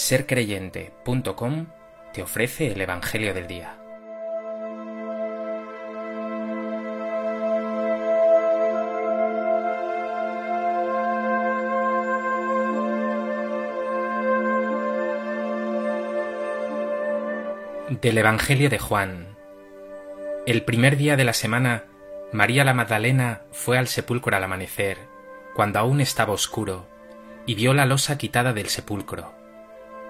sercreyente.com te ofrece el Evangelio del Día. Del Evangelio de Juan. El primer día de la semana, María la Magdalena fue al sepulcro al amanecer, cuando aún estaba oscuro, y vio la losa quitada del sepulcro.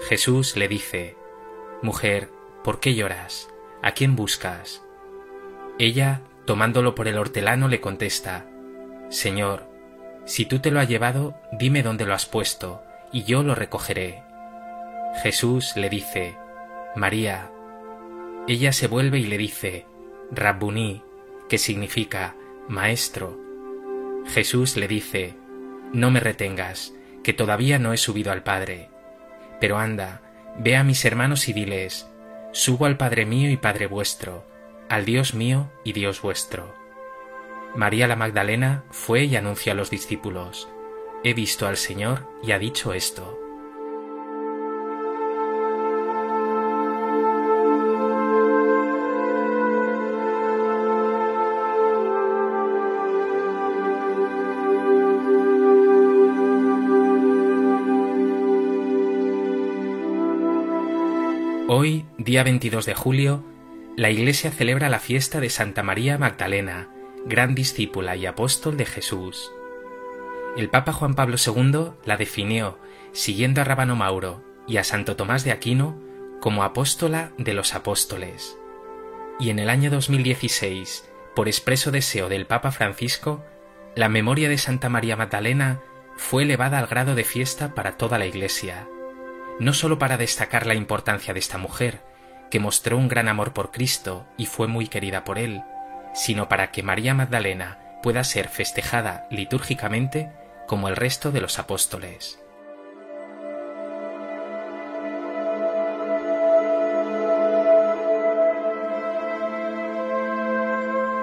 Jesús le dice, Mujer, ¿por qué lloras? ¿A quién buscas? Ella, tomándolo por el hortelano, le contesta, Señor, si tú te lo has llevado, dime dónde lo has puesto, y yo lo recogeré. Jesús le dice, María. Ella se vuelve y le dice, Rabbuní, que significa Maestro. Jesús le dice, No me retengas, que todavía no he subido al Padre pero anda, ve a mis hermanos y diles, subo al Padre mío y Padre vuestro, al Dios mío y Dios vuestro. María la Magdalena fue y anunció a los discípulos, he visto al Señor y ha dicho esto. Hoy, día 22 de julio, la Iglesia celebra la fiesta de Santa María Magdalena, gran discípula y apóstol de Jesús. El Papa Juan Pablo II la definió, siguiendo a Rabano Mauro y a Santo Tomás de Aquino, como apóstola de los apóstoles. Y en el año 2016, por expreso deseo del Papa Francisco, la memoria de Santa María Magdalena fue elevada al grado de fiesta para toda la Iglesia no sólo para destacar la importancia de esta mujer, que mostró un gran amor por Cristo y fue muy querida por él, sino para que María Magdalena pueda ser festejada litúrgicamente como el resto de los apóstoles.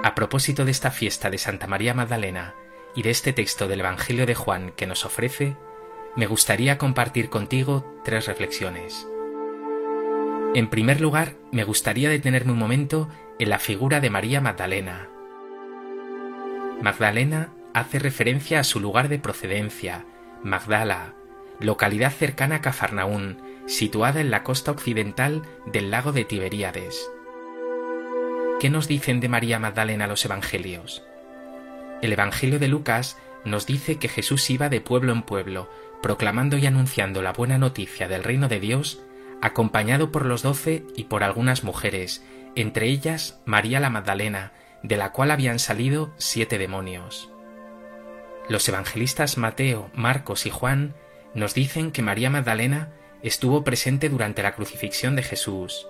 A propósito de esta fiesta de Santa María Magdalena y de este texto del Evangelio de Juan que nos ofrece, me gustaría compartir contigo tres reflexiones. En primer lugar, me gustaría detenerme un momento en la figura de María Magdalena. Magdalena hace referencia a su lugar de procedencia, Magdala, localidad cercana a Cafarnaún, situada en la costa occidental del lago de Tiberíades. ¿Qué nos dicen de María Magdalena los evangelios? El Evangelio de Lucas nos dice que Jesús iba de pueblo en pueblo, proclamando y anunciando la buena noticia del reino de Dios, acompañado por los doce y por algunas mujeres, entre ellas María la Magdalena, de la cual habían salido siete demonios. Los evangelistas Mateo, Marcos y Juan nos dicen que María Magdalena estuvo presente durante la crucifixión de Jesús.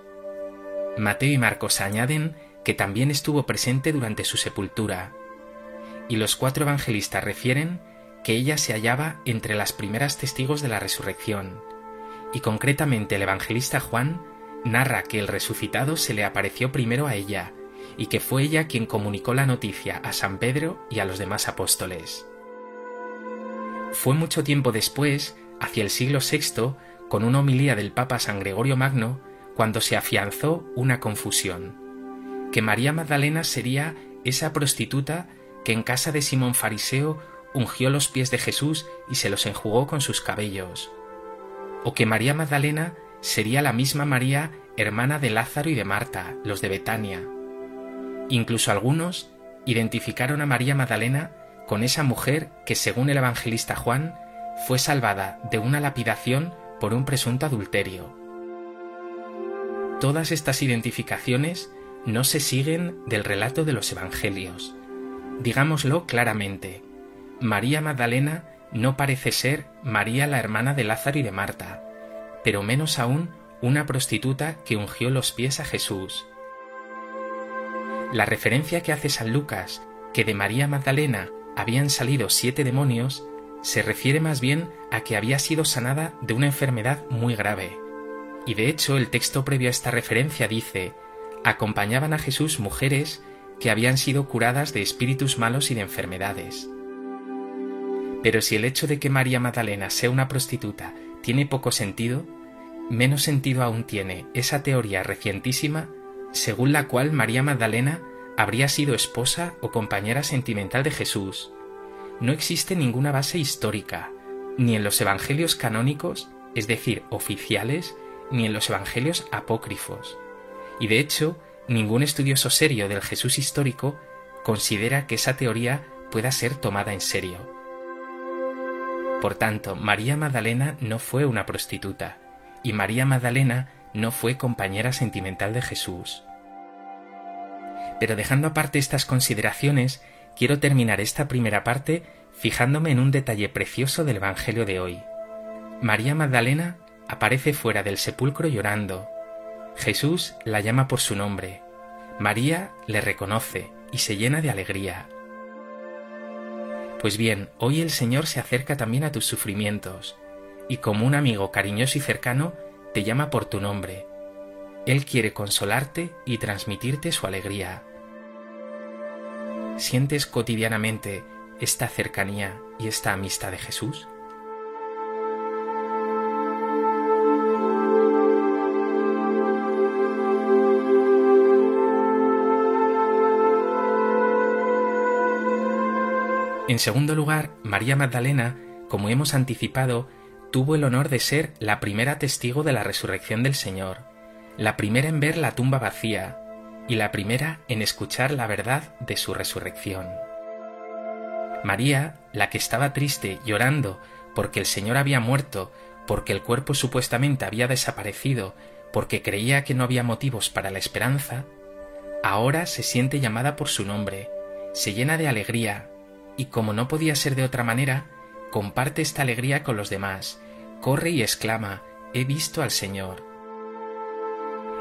Mateo y Marcos añaden que también estuvo presente durante su sepultura. Y los cuatro evangelistas refieren que ella se hallaba entre las primeras testigos de la resurrección, y concretamente el evangelista Juan narra que el resucitado se le apareció primero a ella, y que fue ella quien comunicó la noticia a San Pedro y a los demás apóstoles. Fue mucho tiempo después, hacia el siglo VI, con una homilía del Papa San Gregorio Magno, cuando se afianzó una confusión, que María Magdalena sería esa prostituta que en casa de Simón Fariseo ungió los pies de Jesús y se los enjugó con sus cabellos. O que María Magdalena sería la misma María, hermana de Lázaro y de Marta, los de Betania. Incluso algunos identificaron a María Magdalena con esa mujer que, según el evangelista Juan, fue salvada de una lapidación por un presunto adulterio. Todas estas identificaciones no se siguen del relato de los evangelios. Digámoslo claramente, María Magdalena no parece ser María la hermana de Lázaro y de Marta, pero menos aún una prostituta que ungió los pies a Jesús. La referencia que hace San Lucas, que de María Magdalena habían salido siete demonios, se refiere más bien a que había sido sanada de una enfermedad muy grave. Y de hecho el texto previo a esta referencia dice, acompañaban a Jesús mujeres que habían sido curadas de espíritus malos y de enfermedades. Pero si el hecho de que María Magdalena sea una prostituta tiene poco sentido, menos sentido aún tiene esa teoría recientísima según la cual María Magdalena habría sido esposa o compañera sentimental de Jesús. No existe ninguna base histórica, ni en los evangelios canónicos, es decir, oficiales, ni en los evangelios apócrifos. Y de hecho, ningún estudioso serio del Jesús histórico considera que esa teoría pueda ser tomada en serio. Por tanto, María Magdalena no fue una prostituta, y María Magdalena no fue compañera sentimental de Jesús. Pero dejando aparte estas consideraciones, quiero terminar esta primera parte fijándome en un detalle precioso del Evangelio de hoy. María Magdalena aparece fuera del sepulcro llorando. Jesús la llama por su nombre. María le reconoce y se llena de alegría. Pues bien, hoy el Señor se acerca también a tus sufrimientos, y como un amigo cariñoso y cercano, te llama por tu nombre. Él quiere consolarte y transmitirte su alegría. ¿Sientes cotidianamente esta cercanía y esta amistad de Jesús? En segundo lugar, María Magdalena, como hemos anticipado, tuvo el honor de ser la primera testigo de la resurrección del Señor, la primera en ver la tumba vacía y la primera en escuchar la verdad de su resurrección. María, la que estaba triste, llorando, porque el Señor había muerto, porque el cuerpo supuestamente había desaparecido, porque creía que no había motivos para la esperanza, ahora se siente llamada por su nombre, se llena de alegría, y como no podía ser de otra manera, comparte esta alegría con los demás, corre y exclama, He visto al Señor.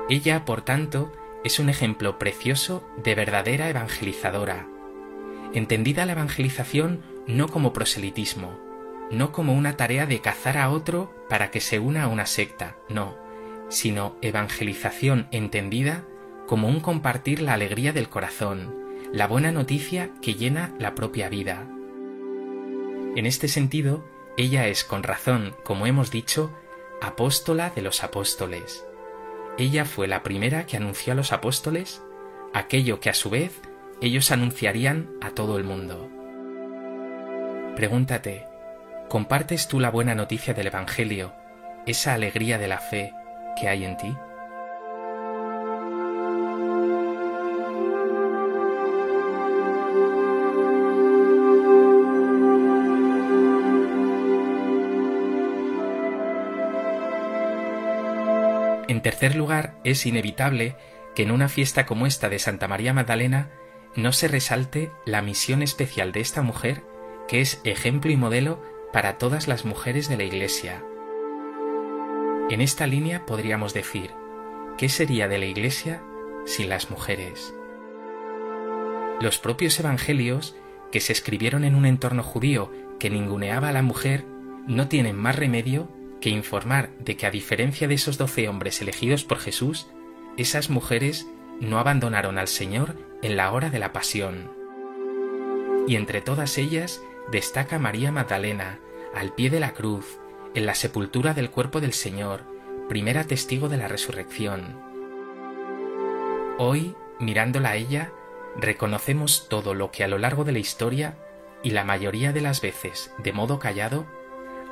Ella, por tanto, es un ejemplo precioso de verdadera evangelizadora. Entendida la evangelización no como proselitismo, no como una tarea de cazar a otro para que se una a una secta, no, sino evangelización entendida como un compartir la alegría del corazón, la buena noticia que llena la propia vida. En este sentido, ella es con razón, como hemos dicho, apóstola de los apóstoles. Ella fue la primera que anunció a los apóstoles aquello que a su vez ellos anunciarían a todo el mundo. Pregúntate, ¿compartes tú la buena noticia del Evangelio, esa alegría de la fe que hay en ti? En tercer lugar, es inevitable que en una fiesta como esta de Santa María Magdalena no se resalte la misión especial de esta mujer, que es ejemplo y modelo para todas las mujeres de la Iglesia. En esta línea podríamos decir, ¿qué sería de la Iglesia sin las mujeres? Los propios evangelios, que se escribieron en un entorno judío que ninguneaba a la mujer, no tienen más remedio que informar de que a diferencia de esos doce hombres elegidos por Jesús, esas mujeres no abandonaron al Señor en la hora de la pasión. Y entre todas ellas destaca María Magdalena, al pie de la cruz, en la sepultura del cuerpo del Señor, primera testigo de la resurrección. Hoy, mirándola a ella, reconocemos todo lo que a lo largo de la historia, y la mayoría de las veces de modo callado,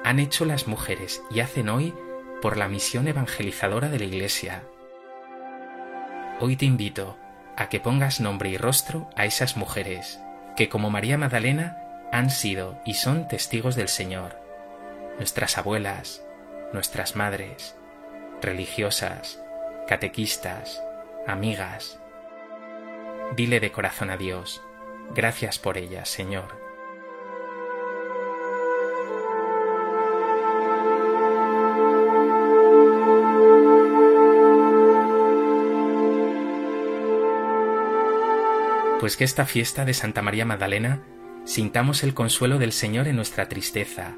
han hecho las mujeres y hacen hoy por la misión evangelizadora de la Iglesia. Hoy te invito a que pongas nombre y rostro a esas mujeres que como María Magdalena han sido y son testigos del Señor, nuestras abuelas, nuestras madres, religiosas, catequistas, amigas. Dile de corazón a Dios, gracias por ellas, Señor. Pues que esta fiesta de Santa María Magdalena sintamos el consuelo del Señor en nuestra tristeza,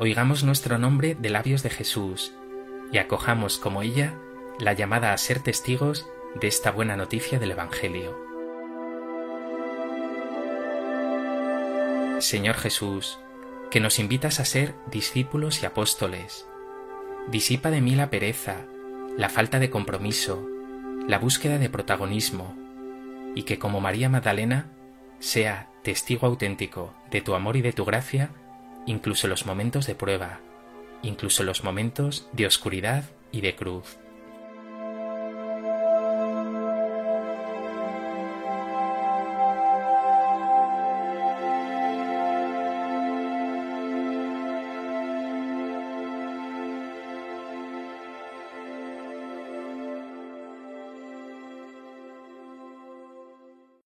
oigamos nuestro nombre de labios de Jesús y acojamos como ella la llamada a ser testigos de esta buena noticia del Evangelio. Señor Jesús, que nos invitas a ser discípulos y apóstoles, disipa de mí la pereza, la falta de compromiso, la búsqueda de protagonismo, y que como María Magdalena sea testigo auténtico de tu amor y de tu gracia, incluso los momentos de prueba, incluso los momentos de oscuridad y de cruz.